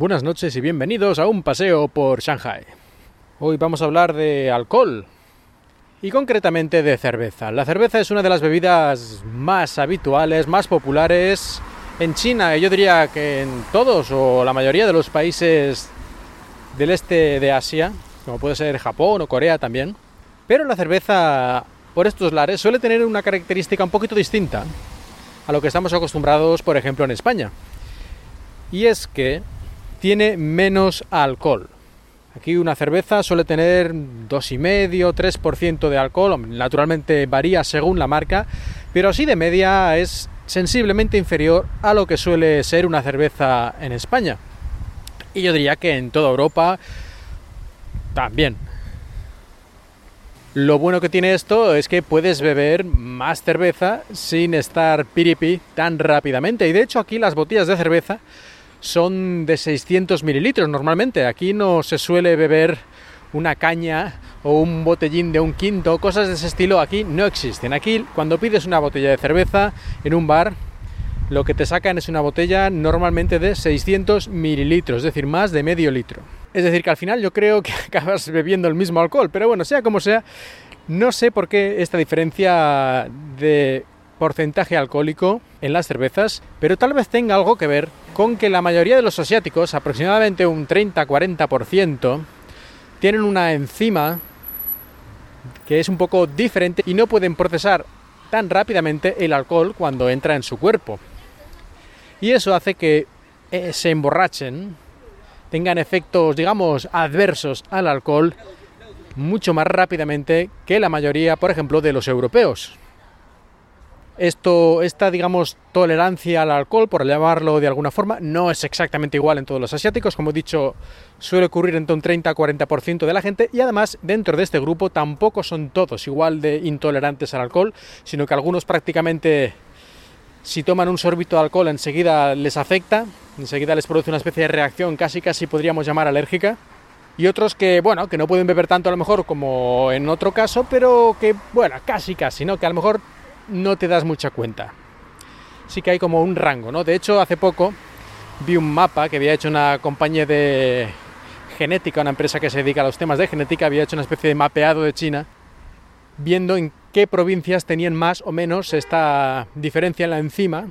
Buenas noches y bienvenidos a un paseo por Shanghai. Hoy vamos a hablar de alcohol y concretamente de cerveza. La cerveza es una de las bebidas más habituales, más populares en China y yo diría que en todos o la mayoría de los países del este de Asia, como puede ser Japón o Corea también. Pero la cerveza por estos lares suele tener una característica un poquito distinta a lo que estamos acostumbrados, por ejemplo, en España. Y es que tiene menos alcohol. Aquí una cerveza suele tener 2,5, 3% de alcohol, naturalmente varía según la marca, pero así de media es sensiblemente inferior a lo que suele ser una cerveza en España. Y yo diría que en toda Europa también. Lo bueno que tiene esto es que puedes beber más cerveza sin estar piripi tan rápidamente. Y de hecho aquí las botellas de cerveza son de 600 mililitros normalmente. Aquí no se suele beber una caña o un botellín de un quinto, cosas de ese estilo aquí no existen. Aquí cuando pides una botella de cerveza en un bar, lo que te sacan es una botella normalmente de 600 mililitros, es decir, más de medio litro. Es decir, que al final yo creo que acabas bebiendo el mismo alcohol, pero bueno, sea como sea, no sé por qué esta diferencia de porcentaje alcohólico en las cervezas, pero tal vez tenga algo que ver con que la mayoría de los asiáticos, aproximadamente un 30-40%, tienen una enzima que es un poco diferente y no pueden procesar tan rápidamente el alcohol cuando entra en su cuerpo. Y eso hace que eh, se emborrachen, tengan efectos, digamos, adversos al alcohol mucho más rápidamente que la mayoría, por ejemplo, de los europeos. Esto, esta, digamos, tolerancia al alcohol, por llamarlo de alguna forma, no es exactamente igual en todos los asiáticos. Como he dicho, suele ocurrir entre un 30-40% de la gente y además dentro de este grupo tampoco son todos igual de intolerantes al alcohol, sino que algunos prácticamente si toman un sorbito de alcohol enseguida les afecta, enseguida les produce una especie de reacción casi casi podríamos llamar alérgica. Y otros que, bueno, que no pueden beber tanto a lo mejor como en otro caso, pero que, bueno, casi casi, ¿no? Que a lo mejor no te das mucha cuenta. Sí que hay como un rango, ¿no? De hecho, hace poco vi un mapa que había hecho una compañía de genética, una empresa que se dedica a los temas de genética, había hecho una especie de mapeado de China, viendo en qué provincias tenían más o menos esta diferencia en la enzima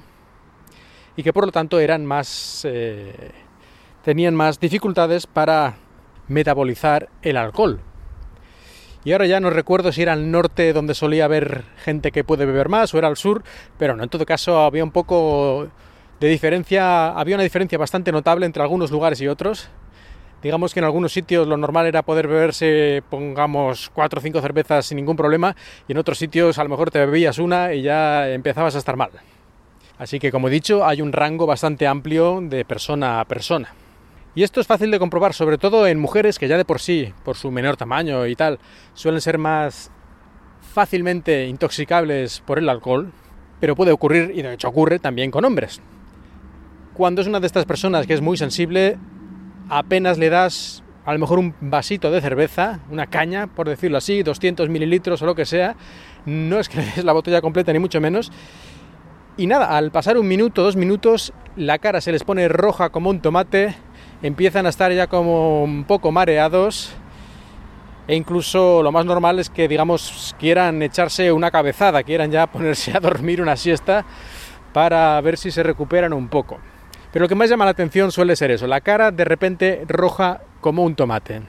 y que por lo tanto eran más eh, tenían más dificultades para metabolizar el alcohol. Y ahora ya no recuerdo si era al norte donde solía haber gente que puede beber más o era al sur, pero no, en todo caso había un poco de diferencia, había una diferencia bastante notable entre algunos lugares y otros. Digamos que en algunos sitios lo normal era poder beberse, pongamos, cuatro o cinco cervezas sin ningún problema, y en otros sitios a lo mejor te bebías una y ya empezabas a estar mal. Así que, como he dicho, hay un rango bastante amplio de persona a persona. Y esto es fácil de comprobar, sobre todo en mujeres que ya de por sí, por su menor tamaño y tal, suelen ser más fácilmente intoxicables por el alcohol, pero puede ocurrir, y de hecho ocurre también con hombres. Cuando es una de estas personas que es muy sensible, apenas le das a lo mejor un vasito de cerveza, una caña, por decirlo así, 200 mililitros o lo que sea, no es que le des la botella completa ni mucho menos. Y nada, al pasar un minuto, dos minutos, la cara se les pone roja como un tomate, empiezan a estar ya como un poco mareados e incluso lo más normal es que digamos quieran echarse una cabezada, quieran ya ponerse a dormir una siesta para ver si se recuperan un poco. Pero lo que más llama la atención suele ser eso, la cara de repente roja como un tomate.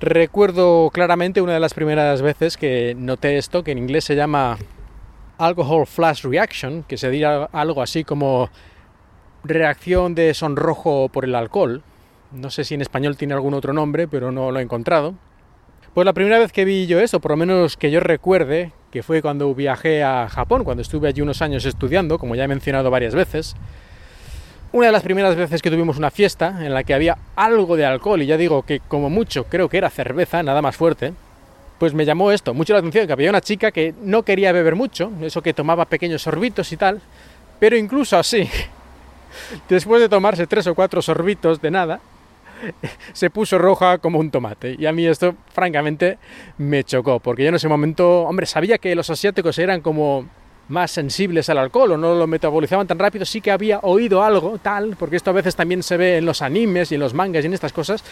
Recuerdo claramente una de las primeras veces que noté esto, que en inglés se llama alcohol flash reaction, que se diría algo así como reacción de sonrojo por el alcohol. No sé si en español tiene algún otro nombre, pero no lo he encontrado. Pues la primera vez que vi yo eso, por lo menos que yo recuerde, que fue cuando viajé a Japón, cuando estuve allí unos años estudiando, como ya he mencionado varias veces, una de las primeras veces que tuvimos una fiesta en la que había algo de alcohol, y ya digo que como mucho creo que era cerveza, nada más fuerte, pues me llamó esto mucho la atención, que había una chica que no quería beber mucho, eso que tomaba pequeños sorbitos y tal, pero incluso así, después de tomarse tres o cuatro sorbitos de nada, se puso roja como un tomate. Y a mí esto, francamente, me chocó, porque yo en ese momento, hombre, sabía que los asiáticos eran como más sensibles al alcohol o no lo metabolizaban tan rápido, sí que había oído algo tal, porque esto a veces también se ve en los animes y en los mangas y en estas cosas,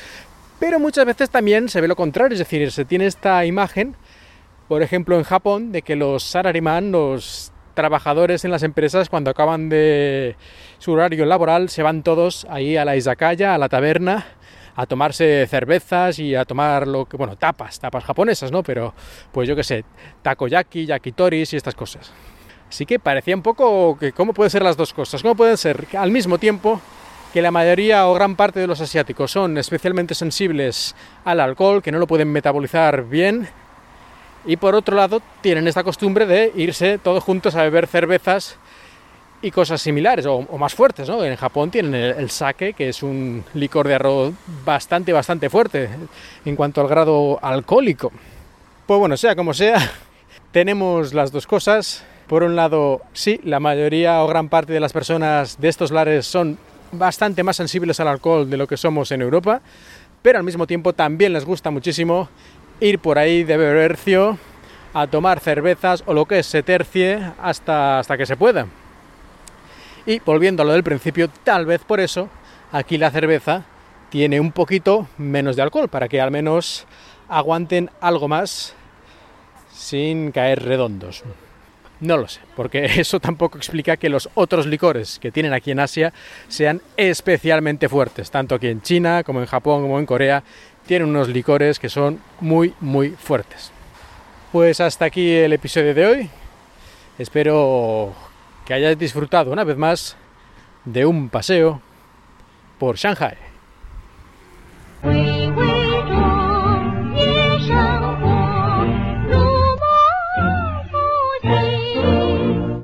pero muchas veces también se ve lo contrario, es decir, se tiene esta imagen, por ejemplo en Japón, de que los sarariman, los trabajadores en las empresas, cuando acaban de su horario laboral, se van todos ahí a la izakaya, a la taberna, a tomarse cervezas y a tomar lo que, bueno, tapas, tapas japonesas, ¿no? Pero, pues yo qué sé, takoyaki, yakitoris y estas cosas. Así que parecía un poco que cómo pueden ser las dos cosas, cómo pueden ser al mismo tiempo que la mayoría o gran parte de los asiáticos son especialmente sensibles al alcohol, que no lo pueden metabolizar bien, y por otro lado tienen esta costumbre de irse todos juntos a beber cervezas y cosas similares o, más fuertes, ¿no? En Japón tienen el, el, sake, que es un licor de arroz bastante, bastante fuerte en cuanto al grado alcohólico. Pues bueno, sea como sea, tenemos las dos cosas. Por un lado, sí, la mayoría o gran parte de las personas de estos lares son bastante más sensibles al alcohol de lo que somos en Europa, pero al mismo tiempo también les gusta muchísimo ir por ahí de bebercio a tomar cervezas o lo que se tercie hasta, hasta que se pueda. Y volviendo a lo del principio, tal vez por eso aquí la cerveza tiene un poquito menos de alcohol, para que al menos aguanten algo más sin caer redondos. No lo sé, porque eso tampoco explica que los otros licores que tienen aquí en Asia sean especialmente fuertes. Tanto aquí en China como en Japón como en Corea tienen unos licores que son muy muy fuertes. Pues hasta aquí el episodio de hoy. Espero que hayáis disfrutado una vez más de un paseo por Shanghai.